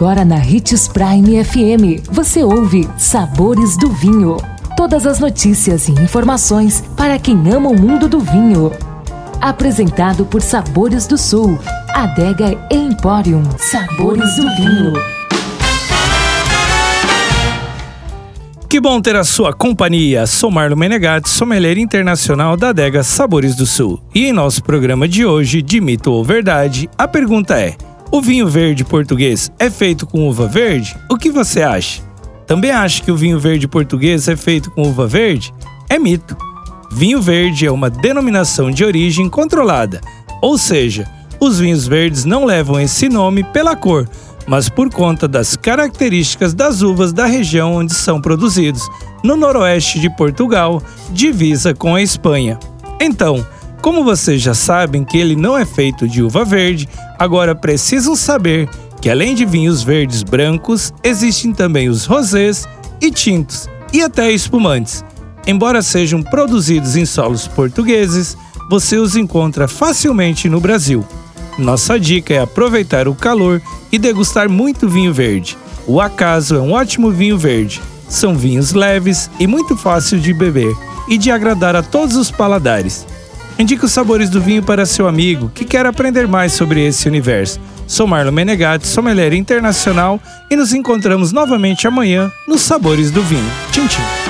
Agora na Ritz Prime FM, você ouve Sabores do Vinho. Todas as notícias e informações para quem ama o mundo do vinho. Apresentado por Sabores do Sul, Adega Emporium. Sabores do Vinho. Que bom ter a sua companhia. Sou Marlon Menegatti, sommelier internacional da Adega Sabores do Sul. E em nosso programa de hoje, de mito ou verdade, a pergunta é: o vinho verde português é feito com uva verde? O que você acha? Também acha que o vinho verde português é feito com uva verde? É mito. Vinho verde é uma denominação de origem controlada, ou seja, os vinhos verdes não levam esse nome pela cor, mas por conta das características das uvas da região onde são produzidos, no noroeste de Portugal, divisa com a Espanha. Então, como vocês já sabem que ele não é feito de uva verde, agora precisam saber que além de vinhos verdes brancos, existem também os rosés e tintos, e até espumantes. Embora sejam produzidos em solos portugueses, você os encontra facilmente no Brasil. Nossa dica é aproveitar o calor e degustar muito vinho verde. O Acaso é um ótimo vinho verde. São vinhos leves e muito fácil de beber e de agradar a todos os paladares. Indique os sabores do vinho para seu amigo que quer aprender mais sobre esse universo. Sou Marlon Menegatti, sommelier internacional e nos encontramos novamente amanhã nos Sabores do Vinho. Tchim, tchim.